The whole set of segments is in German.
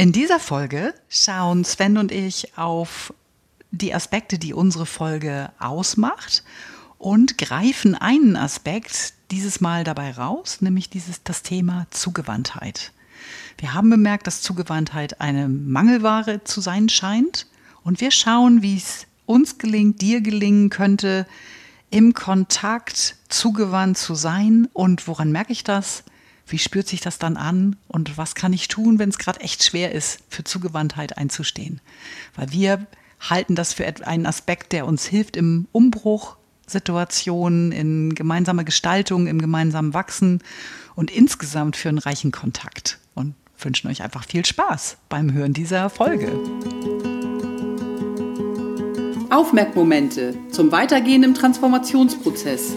In dieser Folge schauen Sven und ich auf die Aspekte, die unsere Folge ausmacht und greifen einen Aspekt dieses Mal dabei raus, nämlich dieses, das Thema Zugewandtheit. Wir haben bemerkt, dass Zugewandtheit eine Mangelware zu sein scheint und wir schauen, wie es uns gelingt, dir gelingen könnte, im Kontakt zugewandt zu sein und woran merke ich das? Wie spürt sich das dann an und was kann ich tun, wenn es gerade echt schwer ist, für Zugewandtheit einzustehen? Weil wir halten das für einen Aspekt, der uns hilft im Umbruch Situationen, in gemeinsamer Gestaltung, im gemeinsamen Wachsen und insgesamt für einen reichen Kontakt. Und wünschen euch einfach viel Spaß beim Hören dieser Folge. Aufmerkmomente zum Weitergehen im Transformationsprozess.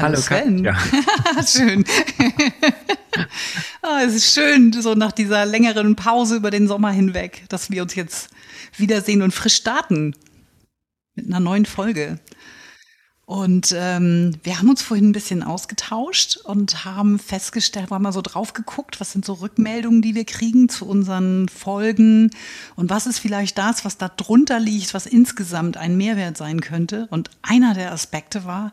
Hallo Sven. Ja. schön. oh, es ist schön, so nach dieser längeren Pause über den Sommer hinweg, dass wir uns jetzt wiedersehen und frisch starten mit einer neuen Folge. Und ähm, wir haben uns vorhin ein bisschen ausgetauscht und haben festgestellt, haben mal so drauf geguckt, was sind so Rückmeldungen, die wir kriegen zu unseren Folgen und was ist vielleicht das, was da drunter liegt, was insgesamt ein Mehrwert sein könnte. Und einer der Aspekte war,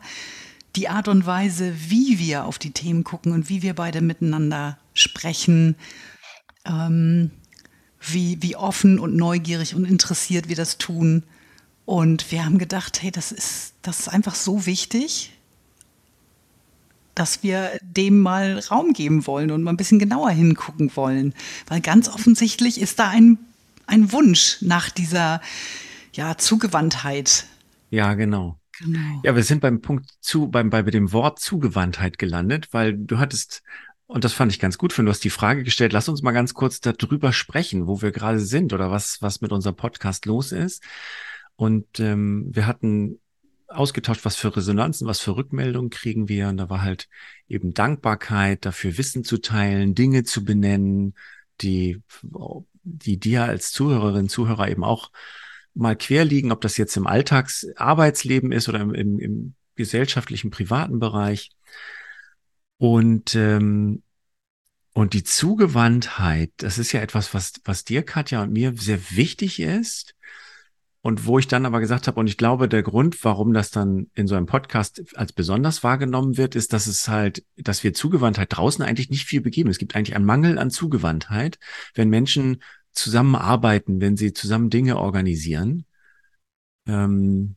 die Art und Weise, wie wir auf die Themen gucken und wie wir beide miteinander sprechen, ähm, wie, wie offen und neugierig und interessiert wir das tun. Und wir haben gedacht, hey, das ist, das ist einfach so wichtig, dass wir dem mal Raum geben wollen und mal ein bisschen genauer hingucken wollen. Weil ganz offensichtlich ist da ein, ein Wunsch nach dieser ja, Zugewandtheit. Ja, genau. Genau. Ja, wir sind beim Punkt zu, beim, bei dem Wort Zugewandtheit gelandet, weil du hattest, und das fand ich ganz gut, du hast die Frage gestellt, lass uns mal ganz kurz darüber sprechen, wo wir gerade sind oder was, was mit unserem Podcast los ist. Und ähm, wir hatten ausgetauscht, was für Resonanzen, was für Rückmeldungen kriegen wir. Und da war halt eben Dankbarkeit, dafür Wissen zu teilen, Dinge zu benennen, die, die dir als Zuhörerin, Zuhörer eben auch mal quer liegen, ob das jetzt im Alltagsarbeitsleben ist oder im, im, im gesellschaftlichen, privaten Bereich. Und, ähm, und die Zugewandtheit, das ist ja etwas, was, was dir, Katja, und mir sehr wichtig ist. Und wo ich dann aber gesagt habe, und ich glaube, der Grund, warum das dann in so einem Podcast als besonders wahrgenommen wird, ist, dass es halt, dass wir Zugewandtheit draußen eigentlich nicht viel begeben. Es gibt eigentlich einen Mangel an Zugewandtheit, wenn Menschen zusammenarbeiten, wenn sie zusammen Dinge organisieren. Ähm,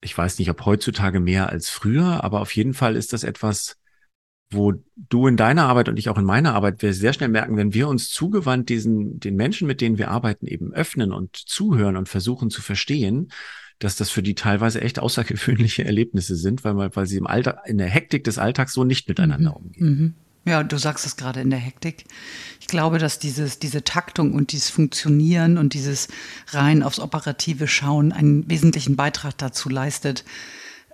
ich weiß nicht, ob heutzutage mehr als früher, aber auf jeden Fall ist das etwas, wo du in deiner Arbeit und ich auch in meiner Arbeit wir sehr schnell merken, wenn wir uns zugewandt diesen, den Menschen, mit denen wir arbeiten, eben öffnen und zuhören und versuchen zu verstehen, dass das für die teilweise echt außergewöhnliche Erlebnisse sind, weil, weil sie im Alter, in der Hektik des Alltags so nicht miteinander mhm. umgehen. Mhm. Ja, du sagst es gerade in der Hektik. Ich glaube, dass dieses, diese Taktung und dieses Funktionieren und dieses rein aufs operative Schauen einen wesentlichen Beitrag dazu leistet,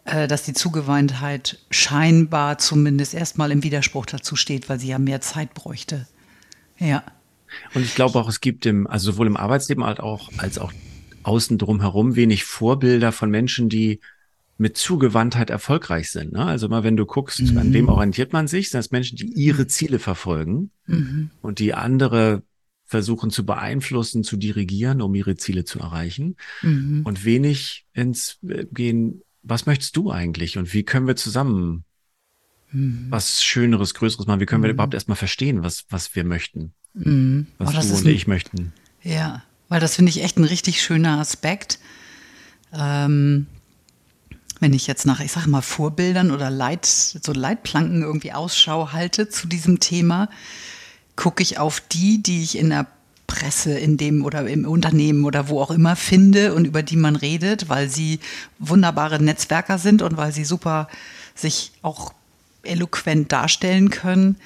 äh, dass die Zugeweintheit scheinbar zumindest erstmal im Widerspruch dazu steht, weil sie ja mehr Zeit bräuchte. Ja. Und ich glaube auch, es gibt im, also sowohl im Arbeitsleben als auch, als auch außen drum herum wenig Vorbilder von Menschen, die mit Zugewandtheit erfolgreich sind. Ne? Also mal, wenn du guckst, mhm. an wem orientiert man sich, sind das Menschen, die ihre Ziele verfolgen mhm. und die andere versuchen zu beeinflussen, zu dirigieren, um ihre Ziele zu erreichen. Mhm. Und wenig ins äh, Gehen, was möchtest du eigentlich und wie können wir zusammen mhm. was Schöneres, Größeres machen? Wie können wir mhm. überhaupt erstmal verstehen, was, was wir möchten? Mhm. Was oh, du und ich möchten? Ja, weil das finde ich echt ein richtig schöner Aspekt. Ähm, wenn ich jetzt nach, ich sage mal, Vorbildern oder Leit, so Leitplanken irgendwie Ausschau halte zu diesem Thema, gucke ich auf die, die ich in der Presse in dem oder im Unternehmen oder wo auch immer finde und über die man redet, weil sie wunderbare Netzwerker sind und weil sie super sich auch eloquent darstellen können.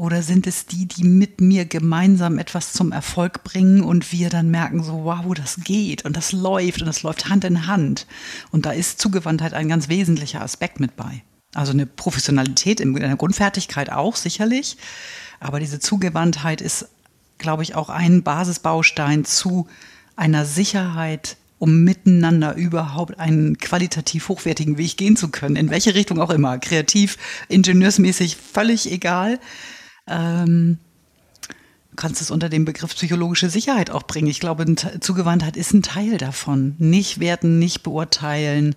Oder sind es die, die mit mir gemeinsam etwas zum Erfolg bringen und wir dann merken so, wow, das geht und das läuft und das läuft Hand in Hand. Und da ist Zugewandtheit ein ganz wesentlicher Aspekt mit bei. Also eine Professionalität in der Grundfertigkeit auch sicherlich. Aber diese Zugewandtheit ist glaube ich, auch ein Basisbaustein zu einer Sicherheit, um miteinander überhaupt einen qualitativ hochwertigen Weg gehen zu können. In welche Richtung auch immer. Kreativ, ingenieursmäßig, völlig egal. Ähm, du kannst es unter dem Begriff psychologische Sicherheit auch bringen. Ich glaube, Zugewandtheit ist ein Teil davon. Nicht werten, nicht beurteilen,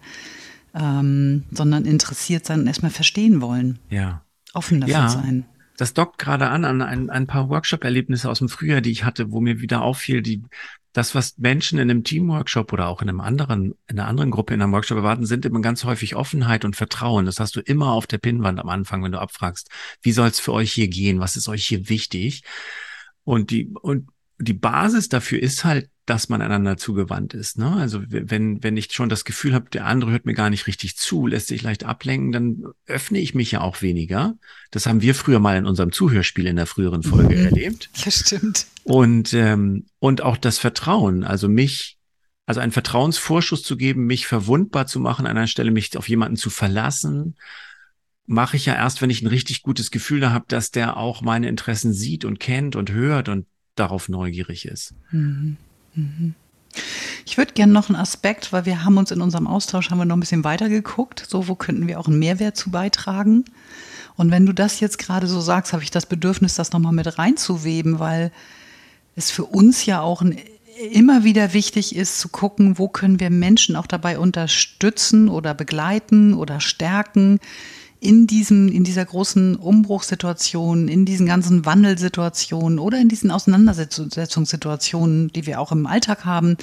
ähm, sondern interessiert sein und erstmal verstehen wollen. Ja. Offen dafür ja. sein das dockt gerade an an ein, ein paar Workshop-Erlebnisse aus dem Frühjahr, die ich hatte, wo mir wieder auffiel, die das, was Menschen in einem Teamworkshop oder auch in einem anderen, in einer anderen Gruppe in einem Workshop erwarten, sind immer ganz häufig Offenheit und Vertrauen. Das hast du immer auf der Pinnwand am Anfang, wenn du abfragst, wie soll es für euch hier gehen? Was ist euch hier wichtig? Und die, und die Basis dafür ist halt dass man einander zugewandt ist. Ne? Also wenn, wenn ich schon das Gefühl habe, der andere hört mir gar nicht richtig zu, lässt sich leicht ablenken, dann öffne ich mich ja auch weniger. Das haben wir früher mal in unserem Zuhörspiel in der früheren Folge mhm. erlebt. Das stimmt. Und, ähm, und auch das Vertrauen, also mich, also einen Vertrauensvorschuss zu geben, mich verwundbar zu machen, an einer Stelle mich auf jemanden zu verlassen, mache ich ja erst, wenn ich ein richtig gutes Gefühl da habe, dass der auch meine Interessen sieht und kennt und hört und darauf neugierig ist. Mhm. Ich würde gerne noch einen Aspekt, weil wir haben uns in unserem Austausch haben wir noch ein bisschen weiter geguckt, so wo könnten wir auch einen Mehrwert zu beitragen. Und wenn du das jetzt gerade so sagst, habe ich das Bedürfnis, das nochmal mit reinzuweben, weil es für uns ja auch ein, immer wieder wichtig ist zu gucken, wo können wir Menschen auch dabei unterstützen oder begleiten oder stärken, in, diesem, in dieser großen Umbruchssituation, in diesen ganzen Wandelsituationen oder in diesen Auseinandersetzungssituationen, die wir auch im Alltag haben,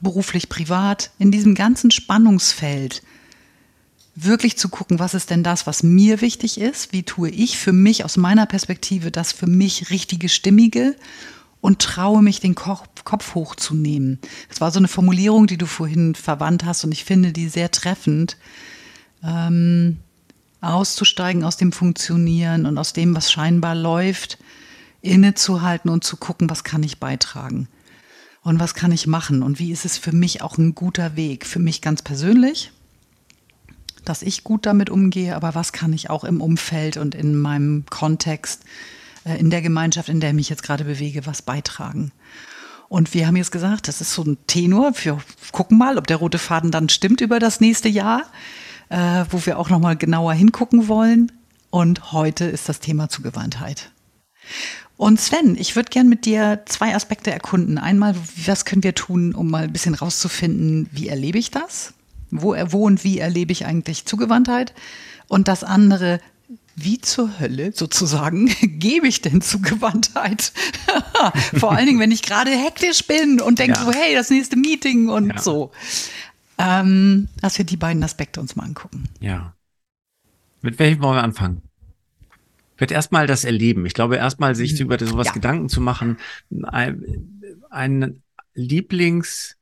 beruflich, privat, in diesem ganzen Spannungsfeld wirklich zu gucken, was ist denn das, was mir wichtig ist, wie tue ich für mich aus meiner Perspektive das für mich richtige, stimmige und traue mich, den Kopf hochzunehmen. Das war so eine Formulierung, die du vorhin verwandt hast und ich finde die sehr treffend. Ähm, auszusteigen aus dem Funktionieren und aus dem, was scheinbar läuft, innezuhalten und zu gucken, was kann ich beitragen und was kann ich machen und wie ist es für mich auch ein guter Weg, für mich ganz persönlich, dass ich gut damit umgehe, aber was kann ich auch im Umfeld und in meinem Kontext, äh, in der Gemeinschaft, in der ich mich jetzt gerade bewege, was beitragen. Und wir haben jetzt gesagt, das ist so ein Tenor. Wir gucken mal, ob der rote Faden dann stimmt über das nächste Jahr äh, wo wir auch nochmal genauer hingucken wollen. Und heute ist das Thema Zugewandtheit. Und Sven, ich würde gern mit dir zwei Aspekte erkunden. Einmal, was können wir tun, um mal ein bisschen rauszufinden, wie erlebe ich das? Wo, wo und wie erlebe ich eigentlich Zugewandtheit? Und das andere, wie zur Hölle sozusagen gebe ich denn Zugewandtheit? Vor allen Dingen, wenn ich gerade hektisch bin und denke ja. so, hey, das nächste Meeting und ja. so. Ähm, dass wir die beiden Aspekte uns mal angucken. Ja. Mit welchem wollen wir anfangen? Wird erstmal das Erleben. Ich glaube, erstmal sich mhm. über sowas ja. Gedanken zu machen. Ein, ein Lieblingstipp,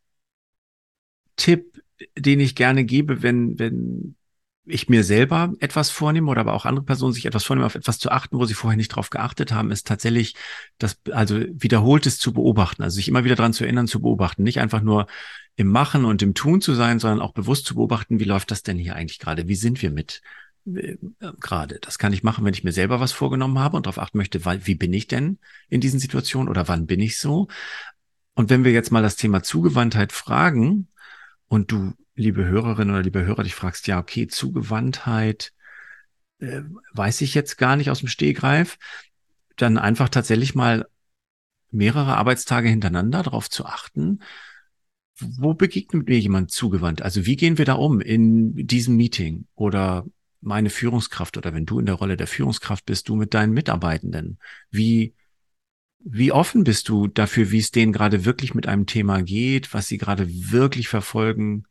den ich gerne gebe, wenn, wenn ich mir selber etwas vornehme oder aber auch andere Personen sich etwas vornehmen, auf etwas zu achten, wo sie vorher nicht drauf geachtet haben, ist tatsächlich das, also wiederholtes zu beobachten, also sich immer wieder dran zu erinnern, zu beobachten, nicht einfach nur im Machen und im Tun zu sein, sondern auch bewusst zu beobachten, wie läuft das denn hier eigentlich gerade? Wie sind wir mit äh, gerade? Das kann ich machen, wenn ich mir selber was vorgenommen habe und darauf achten möchte, weil, wie bin ich denn in diesen Situationen oder wann bin ich so? Und wenn wir jetzt mal das Thema Zugewandtheit fragen und du, liebe Hörerin oder liebe Hörer, dich fragst, ja, okay, Zugewandtheit, äh, weiß ich jetzt gar nicht aus dem Stehgreif, dann einfach tatsächlich mal mehrere Arbeitstage hintereinander darauf zu achten, wo begegnet mir jemand zugewandt? Also wie gehen wir da um in diesem Meeting? Oder meine Führungskraft oder wenn du in der Rolle der Führungskraft bist, du mit deinen Mitarbeitenden? Wie, wie offen bist du dafür, wie es denen gerade wirklich mit einem Thema geht, was sie gerade wirklich verfolgen?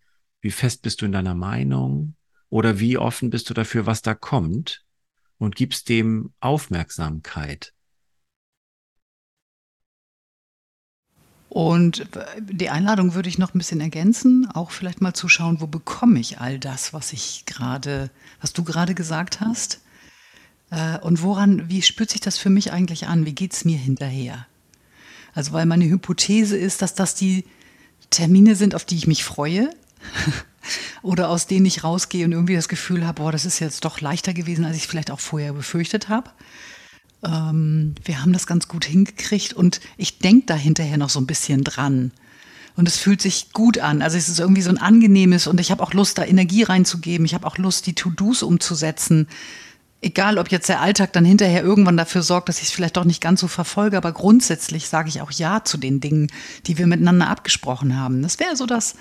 Wie fest bist du in deiner Meinung? Oder wie offen bist du dafür, was da kommt? Und gibst dem Aufmerksamkeit? Und die Einladung würde ich noch ein bisschen ergänzen, auch vielleicht mal zu schauen, wo bekomme ich all das, was ich gerade, was du gerade gesagt hast? Äh, und woran, wie spürt sich das für mich eigentlich an? Wie geht es mir hinterher? Also, weil meine Hypothese ist, dass das die Termine sind, auf die ich mich freue. oder aus denen ich rausgehe und irgendwie das Gefühl habe, boah, das ist jetzt doch leichter gewesen, als ich vielleicht auch vorher befürchtet habe ähm, wir haben das ganz gut hingekriegt und ich denke da hinterher noch so ein bisschen dran. Und es fühlt sich gut an. Also es ist irgendwie so ein angenehmes und ich habe auch Lust, da Energie reinzugeben. Ich habe auch Lust, die To-Dos umzusetzen. Egal, ob jetzt der Alltag dann hinterher irgendwann dafür sorgt, dass ich es vielleicht doch nicht ganz so verfolge, aber grundsätzlich sage ich auch Ja zu den Dingen, die wir miteinander abgesprochen haben. Das wäre so das,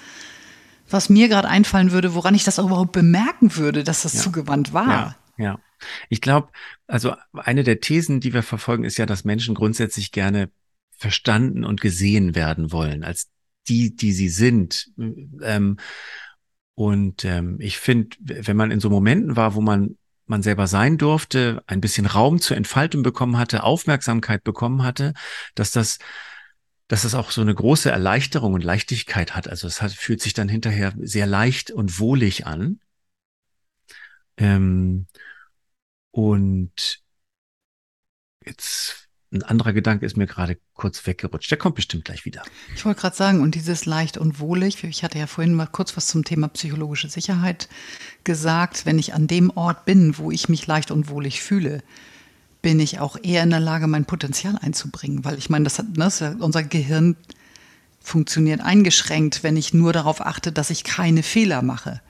was mir gerade einfallen würde, woran ich das auch überhaupt bemerken würde, dass das ja. zugewandt war. Ja, ja. Ich glaube, also eine der Thesen, die wir verfolgen, ist ja, dass Menschen grundsätzlich gerne verstanden und gesehen werden wollen, als die, die sie sind. Ähm, und ähm, ich finde, wenn man in so Momenten war, wo man man selber sein durfte, ein bisschen Raum zur Entfaltung bekommen hatte, Aufmerksamkeit bekommen hatte, dass das dass das auch so eine große Erleichterung und Leichtigkeit hat. Also es hat, fühlt sich dann hinterher sehr leicht und wohlig an. Ähm, und jetzt ein anderer Gedanke ist mir gerade kurz weggerutscht. Der kommt bestimmt gleich wieder. Ich wollte gerade sagen, und dieses leicht und wohlig, ich hatte ja vorhin mal kurz was zum Thema psychologische Sicherheit gesagt. Wenn ich an dem Ort bin, wo ich mich leicht und wohlig fühle, bin ich auch eher in der Lage, mein Potenzial einzubringen. Weil ich meine, das hat, ne, unser Gehirn funktioniert eingeschränkt, wenn ich nur darauf achte, dass ich keine Fehler mache.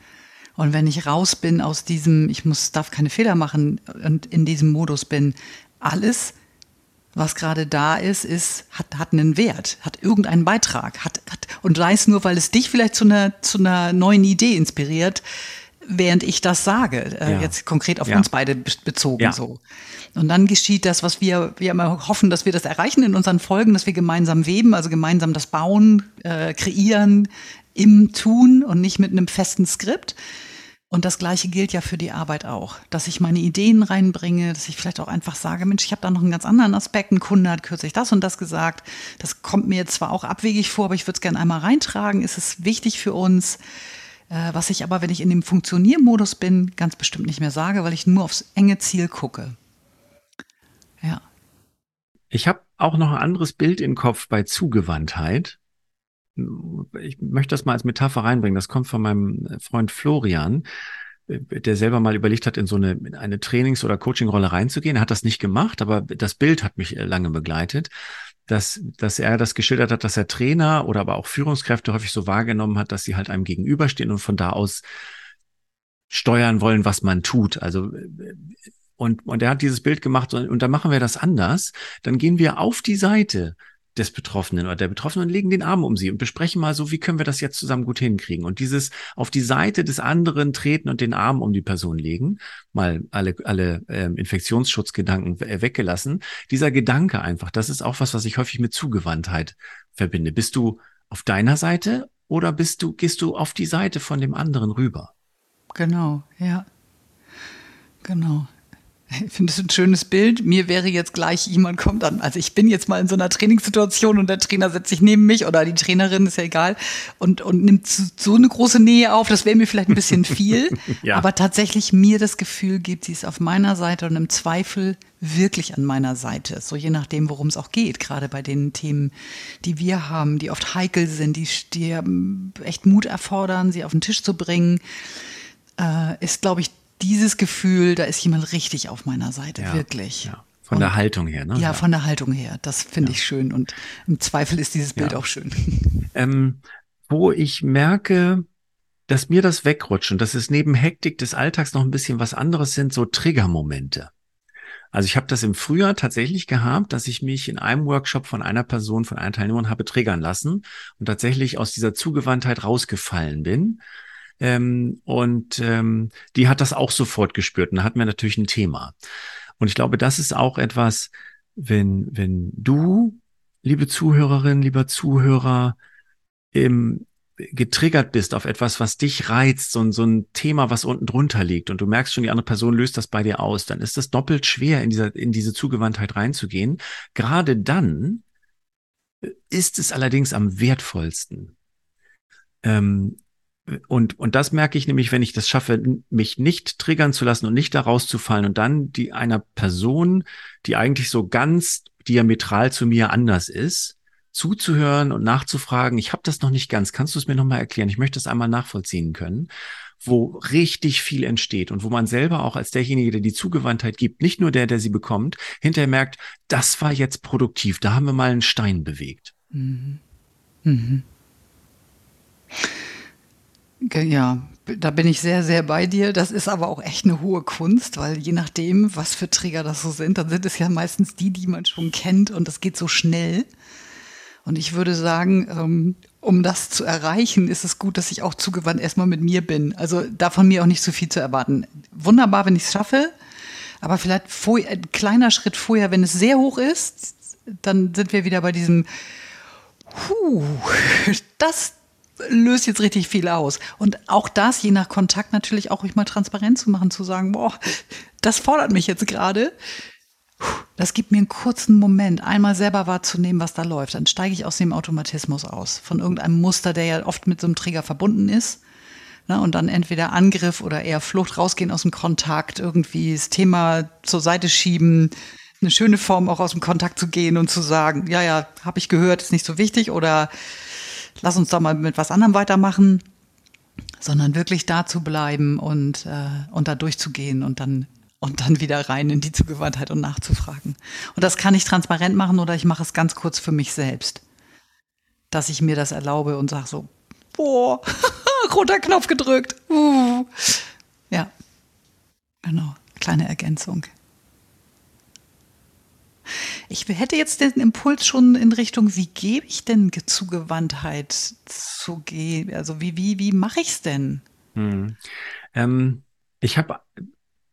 Und wenn ich raus bin aus diesem, ich muss, darf keine Fehler machen und in diesem Modus bin, alles, was gerade da ist, ist, hat, hat einen Wert, hat irgendeinen Beitrag, hat, hat, und sei es nur, weil es dich vielleicht zu einer, zu einer neuen Idee inspiriert, während ich das sage, äh, ja. jetzt konkret auf ja. uns beide bezogen ja. so. Und dann geschieht das, was wir, wir immer hoffen, dass wir das erreichen in unseren Folgen, dass wir gemeinsam weben, also gemeinsam das bauen, äh, kreieren, im Tun und nicht mit einem festen Skript. Und das Gleiche gilt ja für die Arbeit auch, dass ich meine Ideen reinbringe, dass ich vielleicht auch einfach sage, Mensch, ich habe da noch einen ganz anderen Aspekt. Ein Kunde hat kürzlich das und das gesagt. Das kommt mir jetzt zwar auch abwegig vor, aber ich würde es gerne einmal reintragen. Ist es wichtig für uns? Äh, was ich aber, wenn ich in dem Funktioniermodus bin, ganz bestimmt nicht mehr sage, weil ich nur aufs enge Ziel gucke. Ja. Ich habe auch noch ein anderes Bild im Kopf bei Zugewandtheit ich möchte das mal als Metapher reinbringen. Das kommt von meinem Freund Florian, der selber mal überlegt hat, in so eine, in eine Trainings- oder Coaching-Rolle reinzugehen. Er hat das nicht gemacht, aber das Bild hat mich äh, lange begleitet, dass, dass er das geschildert hat, dass er Trainer oder aber auch Führungskräfte häufig so wahrgenommen hat, dass sie halt einem gegenüberstehen und von da aus steuern wollen, was man tut. Also äh, und, und er hat dieses Bild gemacht und, und dann machen wir das anders. Dann gehen wir auf die Seite des Betroffenen oder der Betroffenen und legen den Arm um sie und besprechen mal so, wie können wir das jetzt zusammen gut hinkriegen. Und dieses auf die Seite des anderen treten und den Arm um die Person legen, mal alle, alle äh, Infektionsschutzgedanken weggelassen. Dieser Gedanke einfach, das ist auch was, was ich häufig mit Zugewandtheit verbinde. Bist du auf deiner Seite oder bist du, gehst du auf die Seite von dem anderen rüber? Genau, ja. Genau. Ich finde es ein schönes Bild. Mir wäre jetzt gleich jemand kommt an. Also ich bin jetzt mal in so einer Trainingssituation und der Trainer setzt sich neben mich oder die Trainerin, ist ja egal, und, und nimmt so eine große Nähe auf. Das wäre mir vielleicht ein bisschen viel. ja. Aber tatsächlich mir das Gefühl gibt, sie ist auf meiner Seite und im Zweifel wirklich an meiner Seite. So je nachdem, worum es auch geht. Gerade bei den Themen, die wir haben, die oft heikel sind, die, die echt Mut erfordern, sie auf den Tisch zu bringen, äh, ist, glaube ich, dieses Gefühl, da ist jemand richtig auf meiner Seite, ja, wirklich. Ja. Von und, der Haltung her, ne? Ja, ja, von der Haltung her. Das finde ich schön. Und im Zweifel ist dieses Bild auch schön. Ähm, wo ich merke, dass mir das wegrutscht und dass es neben Hektik des Alltags noch ein bisschen was anderes sind, so Triggermomente. Also ich habe das im Frühjahr tatsächlich gehabt, dass ich mich in einem Workshop von einer Person, von einer Teilnehmerin habe triggern lassen und tatsächlich aus dieser Zugewandtheit rausgefallen bin Ähm, und ähm, die hat das auch sofort gespürt. Und da hatten wir natürlich ein Thema. Und ich glaube, das ist auch etwas, wenn, wenn du, liebe Zuhörerin, lieber Zuhörer, im, getriggert bist auf etwas, was dich reizt, so, so ein Thema, was unten drunter liegt und du merkst schon, die andere Person löst das bei dir aus, dann ist das doppelt schwer, in, dieser, in diese Zugewandtheit reinzugehen. Gerade dann ist es allerdings am wertvollsten. Ähm, und, und das merke ich nämlich, wenn ich das schaffe, mich nicht triggern zu lassen und nicht da rauszufallen und dann die einer Person, die eigentlich so ganz diametral zu mir anders ist, zuzuhören und nachzufragen, ich habe das noch nicht ganz, kannst du es mir nochmal erklären? Ich möchte es einmal nachvollziehen können, wo richtig viel entsteht und wo man selber auch als derjenige, der die Zugewandtheit gibt, nicht nur der, der sie bekommt, hinterher merkt, das war jetzt produktiv, da haben wir mal einen Stein bewegt. Mhm. Mhm. Ja, da bin ich sehr, sehr bei dir. Das ist aber auch echt eine hohe Kunst, weil je nachdem, was für Trigger das so sind, dann sind es ja meistens die, die man schon kennt und das geht so schnell. Und ich würde sagen, ähm, um das zu erreichen, ist es gut, dass ich auch zugewandt erstmal mit mir bin. Also da von mir auch nicht so viel zu erwarten. Wunderbar, wenn ich es schaffe, aber vielleicht vorher, ein kleiner Schritt vorher, wenn es sehr hoch ist, dann sind wir wieder bei diesem, huh, das löst jetzt richtig viel aus. Und auch das, je nach Kontakt, natürlich auch ruhig mal transparent zu machen, zu sagen, boah, das fordert mich jetzt gerade. Das gibt mir einen kurzen Moment, einmal selber wahrzunehmen, was da läuft. Dann steige ich aus dem Automatismus aus, von irgendeinem Muster, der ja oft mit so einem Trigger verbunden ist. Ne, und dann entweder Angriff oder eher Flucht, rausgehen aus dem Kontakt, irgendwie das Thema zur Seite schieben, eine schöne Form auch aus dem Kontakt zu gehen und zu sagen, ja, ja, habe ich gehört, ist nicht so wichtig oder lass uns doch mal mit was anderem weitermachen, sondern wirklich da zu bleiben und, äh, und da durchzugehen und dann und dann wieder rein in die Zugewandtheit und nachzufragen. Und das kann ich transparent machen oder ich mache es ganz kurz für mich selbst. Dass ich mir das erlaube und sage so, boah, roter Knopf gedrückt. Uh. Ja, genau, kleine Ergänzung. Ich hätte jetzt den Impuls schon in Richtung, wie gebe ich denn Zugewandtheit zu gehen? Also wie, wie, wie mache ich es denn? Hm. Ähm, ich habe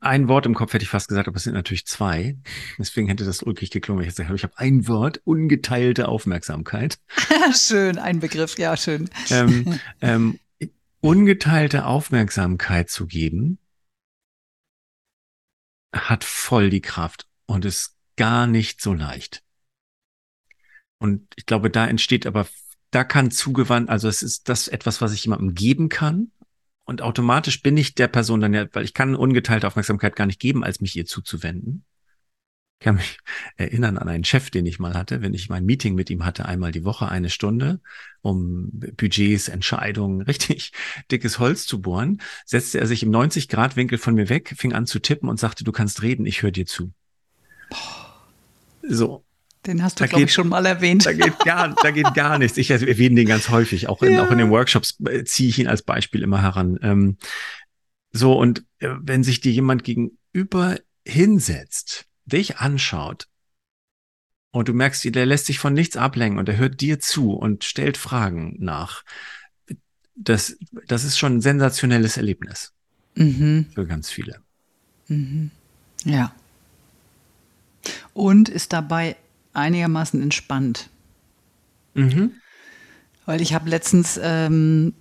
ein Wort im Kopf, hätte ich fast gesagt, aber es sind natürlich zwei. Deswegen hätte das ulkig geklungen, wenn ich gesagt habe, ich habe ein Wort, ungeteilte Aufmerksamkeit. schön, ein Begriff, ja, schön. Ähm, ähm, ungeteilte Aufmerksamkeit zu geben, hat voll die Kraft und ist gar nicht so leicht. Und ich glaube, da entsteht aber, da kann zugewandt, also es ist das etwas, was ich jemandem geben kann. Und automatisch bin ich der Person dann ja, weil ich kann ungeteilte Aufmerksamkeit gar nicht geben, als mich ihr zuzuwenden. Ich kann mich erinnern an einen Chef, den ich mal hatte, wenn ich mein Meeting mit ihm hatte, einmal die Woche eine Stunde, um Budgets, Entscheidungen, richtig dickes Holz zu bohren, setzte er sich im 90-Grad-Winkel von mir weg, fing an zu tippen und sagte, du kannst reden, ich höre dir zu. Boah. So. Den hast du, glaube ich, schon mal erwähnt. Da geht gar, da geht gar nichts. Ich erwähne den ganz häufig. Auch in, ja. auch in den Workshops äh, ziehe ich ihn als Beispiel immer heran. Ähm, so, und äh, wenn sich dir jemand gegenüber hinsetzt, dich anschaut, und du merkst, der lässt sich von nichts ablenken und er hört dir zu und stellt Fragen nach. Das, das ist schon ein sensationelles Erlebnis. Mhm. Für ganz viele. Mhm. Ja und ist dabei einigermaßen entspannt. Mhm. Weil ich habe letztens ähm,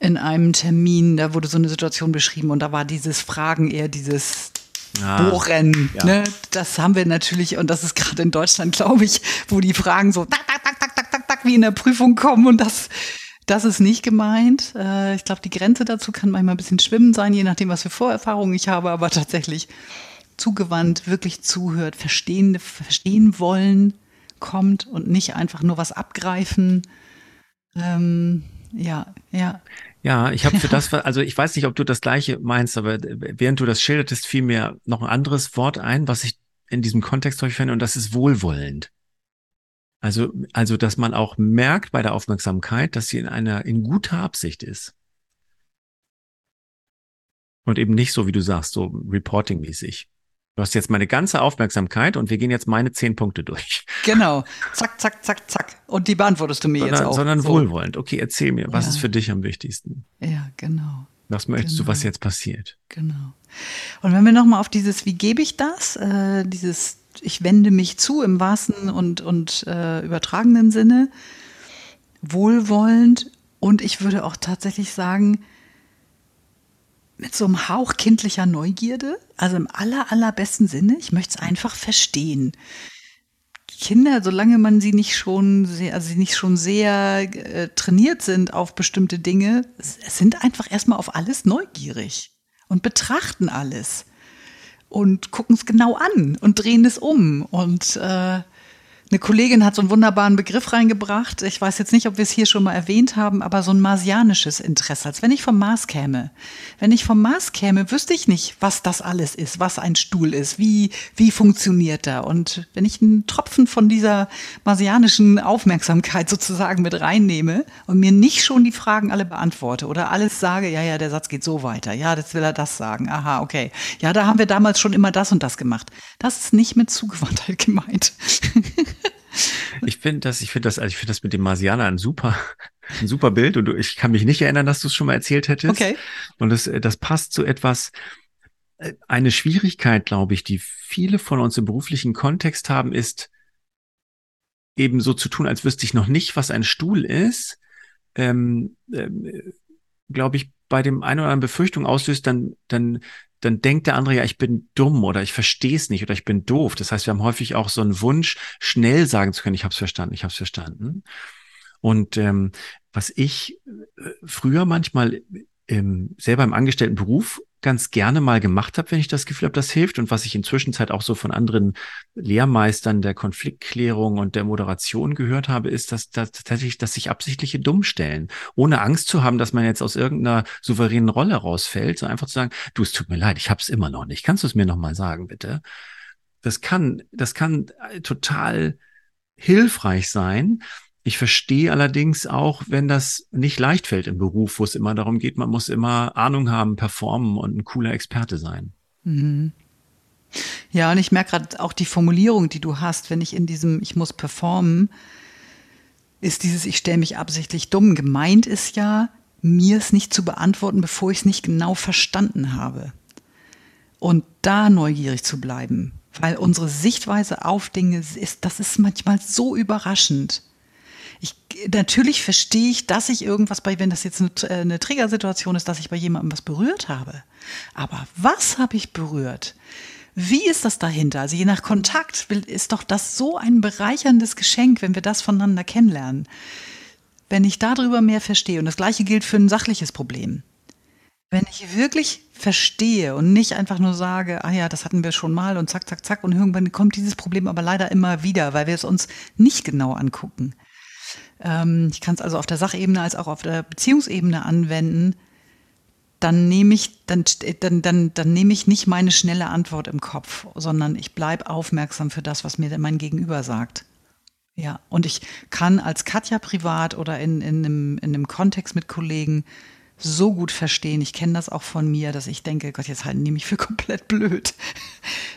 in einem Termin, da wurde so eine Situation beschrieben und da war dieses Fragen eher dieses ah, Bohren. Ja. Ne? Das haben wir natürlich, und das ist gerade in Deutschland, glaube ich, wo die Fragen so tak, tak, tak, tak, tak, tak, tak, wie in der Prüfung kommen und das, das ist nicht gemeint. Äh, ich glaube, die Grenze dazu kann manchmal ein bisschen schwimmen sein, je nachdem, was für Vorerfahrungen ich habe, aber tatsächlich zugewandt wirklich zuhört, verstehen, verstehen wollen kommt und nicht einfach nur was abgreifen. Ähm, ja, ja. Ja, ich habe für das, also ich weiß nicht, ob du das gleiche meinst, aber während du das schildertest, fiel mir noch ein anderes Wort ein, was ich in diesem Kontext häufig finde, und das ist wohlwollend. Also, also, dass man auch merkt bei der Aufmerksamkeit, dass sie in einer, in guter Absicht ist. Und eben nicht so, wie du sagst, so reporting-mäßig. Du hast jetzt meine ganze Aufmerksamkeit und wir gehen jetzt meine zehn Punkte durch. Genau. Zack, zack, zack, zack. Und die beantwortest du mir sondern, jetzt auch. Sondern so. wohlwollend. Okay, erzähl mir, was ja. ist für dich am wichtigsten? Ja, genau. Was möchtest genau. du, was genau. jetzt passiert? Genau. Und wenn wir nochmal auf dieses, wie gebe ich das, äh, dieses, ich wende mich zu im wahrsten und, und äh, übertragenen Sinne, wohlwollend und ich würde auch tatsächlich sagen, mit so einem Hauch kindlicher Neugierde, also im aller, allerbesten Sinne. Ich möchte es einfach verstehen. Kinder, solange man sie nicht schon sehr, also sie nicht schon sehr äh, trainiert sind auf bestimmte Dinge, sind einfach erstmal auf alles neugierig und betrachten alles und gucken es genau an und drehen es um und äh, eine Kollegin hat so einen wunderbaren Begriff reingebracht. Ich weiß jetzt nicht, ob wir es hier schon mal erwähnt haben, aber so ein marsianisches Interesse, als wenn ich vom Mars käme. Wenn ich vom Mars käme, wüsste ich nicht, was das alles ist, was ein Stuhl ist, wie, wie funktioniert er. Und wenn ich einen Tropfen von dieser marsianischen Aufmerksamkeit sozusagen mit reinnehme und mir nicht schon die Fragen alle beantworte oder alles sage, ja, ja, der Satz geht so weiter, ja, jetzt will er das sagen, aha, okay. Ja, da haben wir damals schon immer das und das gemacht. Das ist nicht mit Zugewandtheit gemeint. Ich finde das, ich finde das, also ich finde das mit dem Marsianer ein super, ein super Bild und ich kann mich nicht erinnern, dass du es schon mal erzählt hättest. Okay. Und das, das passt zu etwas, äh, eine Schwierigkeit, glaube ich, die viele von uns im beruflichen Kontext haben, ist eben so zu tun, als wüsste ich noch nicht, was ein Stuhl ist. Ähm, ähm, glaube ich, bei dem einen oder anderen Befürchtung auslöst, dann, dann dann denkt der andere ja, ich bin dumm oder ich verstehe es nicht oder ich bin doof. Das heißt, wir haben häufig auch so einen Wunsch, schnell sagen zu können, ich habe es verstanden, ich habe es verstanden. Und ähm, was ich äh, früher manchmal ähm, selber im angestellten Beruf ganz gerne mal gemacht habe, wenn ich das Gefühl habe, das hilft und was ich inzwischen Zeit auch so von anderen Lehrmeistern der Konfliktklärung und der Moderation gehört habe, ist, dass, dass tatsächlich, dass sich absichtliche dumm stellen, ohne Angst zu haben, dass man jetzt aus irgendeiner souveränen Rolle rausfällt, so einfach zu sagen, du, es tut mir leid, ich habe es immer noch nicht. Kannst du es mir noch mal sagen, bitte? Das kann, das kann total hilfreich sein, ich verstehe allerdings auch, wenn das nicht leicht fällt im Beruf, wo es immer darum geht, man muss immer Ahnung haben, performen und ein cooler Experte sein. Mhm. Ja, und ich merke gerade auch die Formulierung, die du hast, wenn ich in diesem Ich muss performen, ist dieses Ich stelle mich absichtlich dumm. Gemeint ist ja, mir es nicht zu beantworten, bevor ich es nicht genau verstanden habe. Und da neugierig zu bleiben, weil unsere Sichtweise auf Dinge ist, das ist manchmal so überraschend natürlich verstehe ich, dass ich irgendwas bei, wenn das jetzt eine, äh, eine Triggersituation ist, dass ich bei jemandem was berührt habe. Aber was habe ich berührt? Wie ist das dahinter? Also je nach Kontakt ist doch das so ein bereicherndes Geschenk, wenn wir das voneinander kennenlernen. Wenn ich darüber mehr verstehe, und das gleiche gilt für ein sachliches Problem. Wenn ich wirklich verstehe und nicht einfach nur sage, ah ja, das hatten wir schon mal und zack, zack, zack, und irgendwann kommt dieses Problem aber leider immer wieder, weil wir es uns nicht genau angucken. Ähm, ich kann es also auf der Sachebene als auch auf der Beziehungsebene anwenden. Dann nehme ich, dann, dann, dann, dann nehme ich nicht meine schnelle Antwort im Kopf, sondern ich bleibe aufmerksam für das, was mir mein Gegenüber sagt. Ja, und ich kann als Katja privat oder in, in, einem, in einem Kontext mit Kollegen so gut verstehen. Ich kenne das auch von mir, dass ich denke, Gott, jetzt halten die mich für komplett blöd.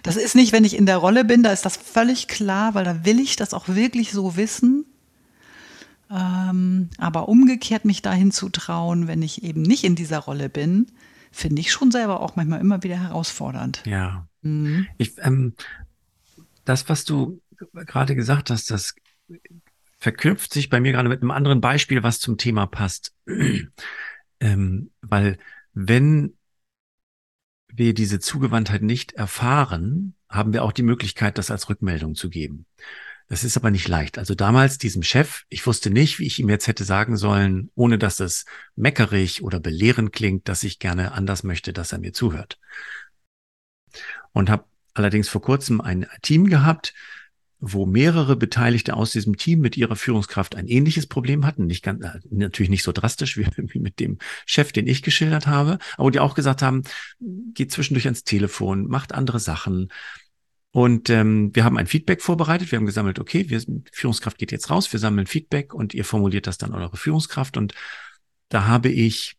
Das ist nicht, wenn ich in der Rolle bin, da ist das völlig klar, weil da will ich das auch wirklich so wissen. Ähm, aber umgekehrt mich dahin zu trauen, wenn ich eben nicht in dieser Rolle bin, finde ich schon selber auch manchmal immer wieder herausfordernd. Ja. Mhm. Ich, ähm, das, was du gerade gesagt hast, das verknüpft sich bei mir gerade mit einem anderen Beispiel, was zum Thema passt. ähm, weil wenn wir diese Zugewandtheit nicht erfahren, haben wir auch die Möglichkeit, das als Rückmeldung zu geben. Das ist aber nicht leicht. Also damals diesem Chef, ich wusste nicht, wie ich ihm jetzt hätte sagen sollen, ohne dass es meckerig oder belehrend klingt, dass ich gerne anders möchte, dass er mir zuhört. Und habe allerdings vor kurzem ein Team gehabt, wo mehrere Beteiligte aus diesem Team mit ihrer Führungskraft ein ähnliches Problem hatten. Nicht ganz, äh, natürlich nicht so drastisch wie, wie mit dem Chef, den ich geschildert habe, aber die auch gesagt haben, geht zwischendurch ans Telefon, macht andere Sachen, und ähm, wir haben ein Feedback vorbereitet. Wir haben gesammelt, okay, wir, Führungskraft geht jetzt raus, wir sammeln Feedback und ihr formuliert das dann eure Führungskraft. Und da habe ich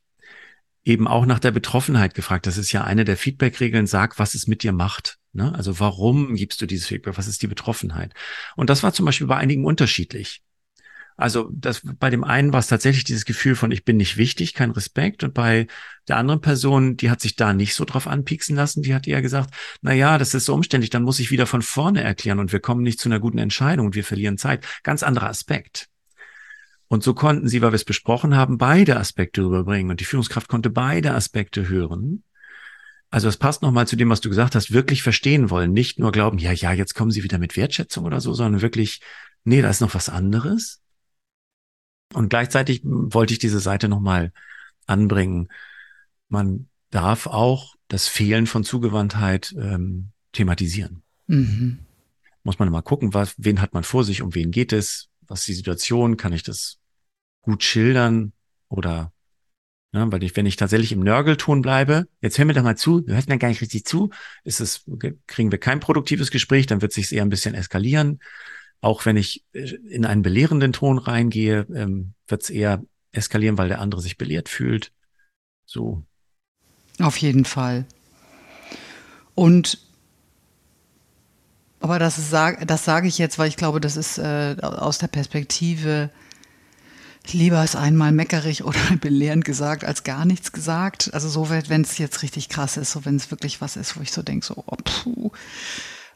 eben auch nach der Betroffenheit gefragt. Das ist ja eine der Feedback-Regeln, sag, was es mit dir macht, Ne? Also warum gibst du dieses Feedback? Was ist die Betroffenheit? Und das war zum Beispiel bei einigen unterschiedlich. Also das, bei dem einen war es tatsächlich dieses Gefühl von, ich bin nicht wichtig, kein Respekt. Und bei der anderen Person, die hat sich da nicht so drauf anpieksen lassen, die hat eher gesagt, na ja, das ist so umständlich, dann muss ich wieder von vorne erklären und wir kommen nicht zu einer guten Entscheidung und wir verlieren Zeit. Ganz anderer Aspekt. Und so konnten sie, weil wir es besprochen haben, beide Aspekte rüberbringen und die Führungskraft konnte beide Aspekte hören. Also es passt nochmal zu dem, was du gesagt hast, wirklich verstehen wollen, nicht nur glauben, ja, ja, jetzt kommen sie wieder mit Wertschätzung oder so, sondern wirklich, nee, da ist noch was anderes. Und gleichzeitig wollte ich diese Seite nochmal anbringen. Man darf auch das Fehlen von Zugewandtheit ähm, thematisieren. Mhm. Muss man mal gucken, was, wen hat man vor sich, um wen geht es, was ist die Situation, kann ich das gut schildern oder ne, weil ich, wenn ich tatsächlich im Nörgelton bleibe, jetzt hör mir doch mal zu, du hörst mir gar nicht richtig zu, ist es, kriegen wir kein produktives Gespräch, dann wird sich eher ein bisschen eskalieren. Auch wenn ich äh, in einen belehrenden Ton reingehe, ähm, wird es eher eskalieren, weil der andere sich belehrt fühlt. So. Auf jeden Fall. Und aber das, das sage ich jetzt, weil ich glaube, das ist äh, aus der Perspektive, lieber ist einmal meckerig oder belehrend gesagt, als gar nichts gesagt. Also so, wenn es jetzt richtig krass ist, so wenn es wirklich was ist, wo ich so denke, so, oh,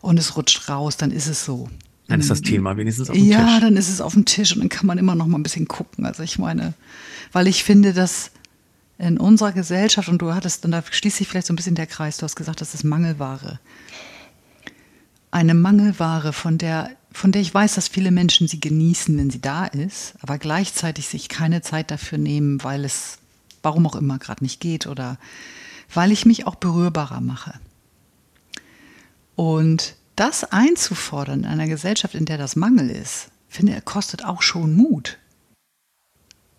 und es rutscht raus, dann ist es so. Dann ist das Thema wenigstens auf dem ja, Tisch. Ja, dann ist es auf dem Tisch und dann kann man immer noch mal ein bisschen gucken. Also ich meine, weil ich finde, dass in unserer Gesellschaft, und du hattest, und da schließt sich vielleicht so ein bisschen der Kreis, du hast gesagt, das ist Mangelware. Eine Mangelware, von der, von der ich weiß, dass viele Menschen sie genießen, wenn sie da ist, aber gleichzeitig sich keine Zeit dafür nehmen, weil es, warum auch immer, gerade nicht geht oder weil ich mich auch berührbarer mache. Und das einzufordern in einer Gesellschaft, in der das Mangel ist, finde ich, kostet auch schon Mut.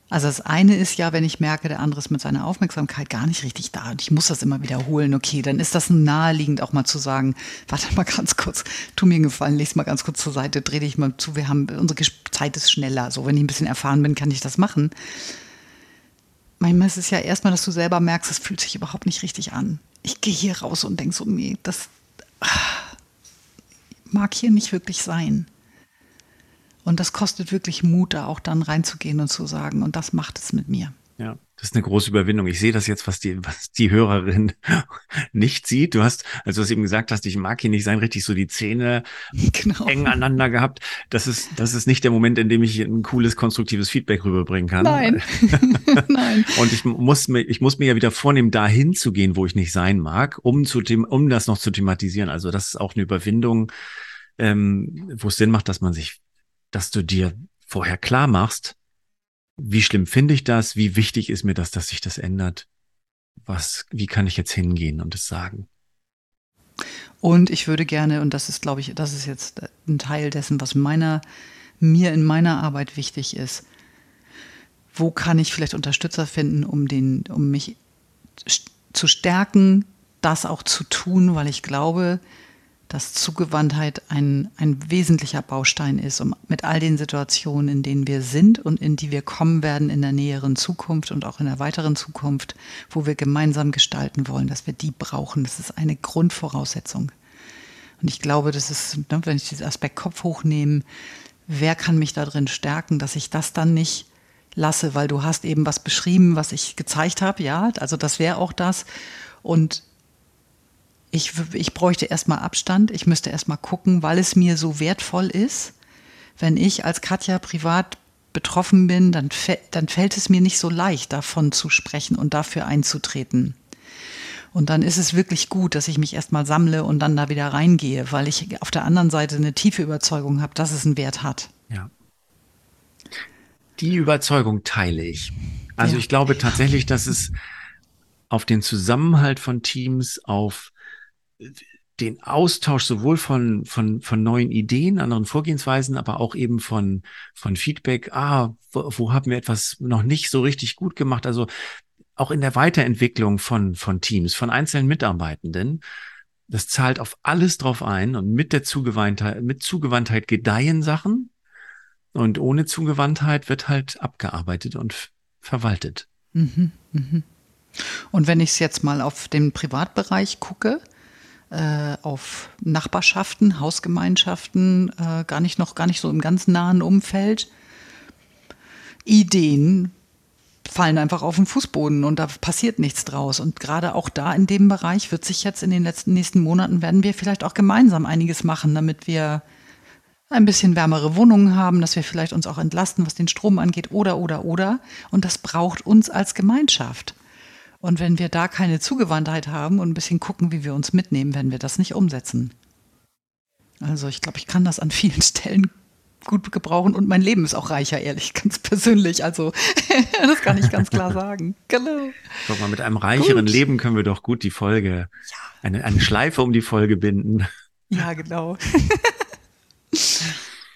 Also das eine ist ja, wenn ich merke, der andere ist mit seiner Aufmerksamkeit gar nicht richtig da und ich muss das immer wiederholen, okay, dann ist das naheliegend auch mal zu sagen, warte mal ganz kurz, tu mir einen Gefallen, leg mal ganz kurz zur Seite, dreh dich mal zu, wir haben, unsere Zeit ist schneller, so wenn ich ein bisschen erfahren bin, kann ich das machen. Manchmal ist es ja erstmal, dass du selber merkst, es fühlt sich überhaupt nicht richtig an. Ich gehe hier raus und denke so, nee, das, ah, mag hier nicht wirklich sein. Und das kostet wirklich Mut, da auch dann reinzugehen und zu sagen, und das macht es mit mir. Ja, das ist eine große Überwindung. Ich sehe das jetzt, was die, was die Hörerin nicht sieht. Du hast, als du es eben gesagt hast, ich mag hier nicht sein, richtig so die Zähne genau. eng aneinander gehabt. Das ist, das ist nicht der Moment, in dem ich ein cooles, konstruktives Feedback rüberbringen kann. Nein. Nein. Und ich muss mir, ich muss mir ja wieder vornehmen, dahin zu gehen, wo ich nicht sein mag, um zu, um das noch zu thematisieren. Also das ist auch eine Überwindung, ähm, wo es Sinn macht, dass man sich, dass du dir vorher klar machst, wie schlimm finde ich das? Wie wichtig ist mir das, dass sich das ändert? Was, wie kann ich jetzt hingehen und es sagen? Und ich würde gerne, und das ist, glaube ich, das ist jetzt ein Teil dessen, was meiner, mir in meiner Arbeit wichtig ist. Wo kann ich vielleicht Unterstützer finden, um den, um mich zu stärken, das auch zu tun, weil ich glaube, dass Zugewandtheit ein, ein wesentlicher Baustein ist, um mit all den Situationen, in denen wir sind und in die wir kommen werden in der näheren Zukunft und auch in der weiteren Zukunft, wo wir gemeinsam gestalten wollen, dass wir die brauchen. Das ist eine Grundvoraussetzung. Und ich glaube, das ist, ne, wenn ich diesen Aspekt Kopf hochnehme, wer kann mich da drin stärken, dass ich das dann nicht lasse, weil du hast eben was beschrieben, was ich gezeigt habe, ja, also das wäre auch das. Und ich, ich bräuchte erstmal Abstand, ich müsste erstmal gucken, weil es mir so wertvoll ist. Wenn ich als Katja privat betroffen bin, dann, dann fällt es mir nicht so leicht, davon zu sprechen und dafür einzutreten. Und dann ist es wirklich gut, dass ich mich erstmal sammle und dann da wieder reingehe, weil ich auf der anderen Seite eine tiefe Überzeugung habe, dass es einen Wert hat. Ja. Die Überzeugung teile ich. Also ja. ich glaube tatsächlich, dass es auf den Zusammenhalt von Teams, auf den Austausch sowohl von, von, von neuen Ideen, anderen Vorgehensweisen, aber auch eben von, von Feedback, ah, wo, wo haben wir etwas noch nicht so richtig gut gemacht? Also auch in der Weiterentwicklung von, von Teams, von einzelnen Mitarbeitenden, das zahlt auf alles drauf ein und mit der Zugewandtheit, mit Zugewandtheit gedeihen Sachen und ohne Zugewandtheit wird halt abgearbeitet und verwaltet. Mhm, mh. Und wenn ich es jetzt mal auf den Privatbereich gucke, äh, auf Nachbarschaften, Hausgemeinschaften, äh, gar nicht noch gar nicht so im ganz nahen Umfeld. Ideen fallen einfach auf den Fußboden und da passiert nichts draus. Und gerade auch da in dem Bereich wird sich jetzt in den letzten nächsten Monaten werden wir vielleicht auch gemeinsam einiges machen, damit wir ein bisschen wärmere Wohnungen haben, dass wir vielleicht uns auch entlasten, was den Strom angeht, oder, oder, oder. Und das braucht uns als Gemeinschaft. Und wenn wir da keine Zugewandtheit haben und ein bisschen gucken, wie wir uns mitnehmen, werden wir das nicht umsetzen. Also ich glaube, ich kann das an vielen Stellen gut gebrauchen und mein Leben ist auch reicher, ehrlich, ganz persönlich. Also das kann ich ganz klar sagen. Genau. Guck mal, mit einem reicheren gut. Leben können wir doch gut die Folge, ja. eine, eine Schleife um die Folge binden. Ja, genau.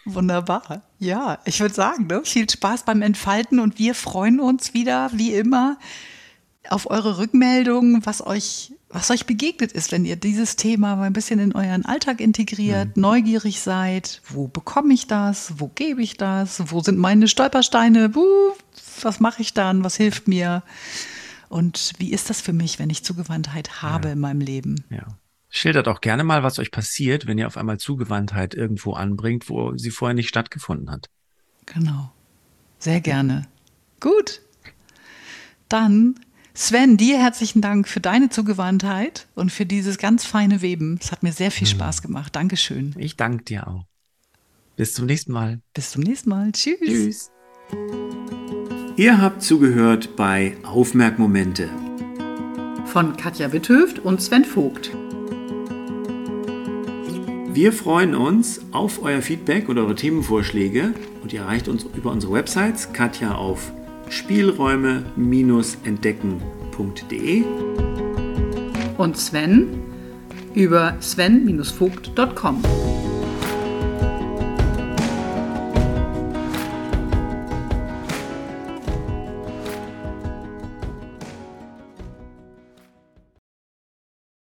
Wunderbar. Ja, ich würde sagen, ne? viel Spaß beim Entfalten und wir freuen uns wieder, wie immer, auf eure Rückmeldungen, was euch, was euch begegnet ist, wenn ihr dieses Thema mal ein bisschen in euren Alltag integriert, mhm. neugierig seid. Wo bekomme ich das? Wo gebe ich das? Wo sind meine Stolpersteine? Buh, was mache ich dann? Was hilft mir? Und wie ist das für mich, wenn ich Zugewandtheit habe ja. in meinem Leben? Ja. Schildert auch gerne mal, was euch passiert, wenn ihr auf einmal Zugewandtheit irgendwo anbringt, wo sie vorher nicht stattgefunden hat. Genau. Sehr gerne. Gut. Dann, Sven, dir herzlichen Dank für deine Zugewandtheit und für dieses ganz feine Weben. Es hat mir sehr viel hm. Spaß gemacht. Dankeschön. Ich danke dir auch. Bis zum nächsten Mal. Bis zum nächsten Mal. Tschüss. Tschüss. Ihr habt zugehört bei Aufmerkmomente von Katja Witthöft und Sven Vogt. Wir freuen uns auf euer Feedback und eure Themenvorschläge und ihr erreicht uns über unsere Websites Katja auf spielräume-entdecken.de und Sven über sven-vogt.com.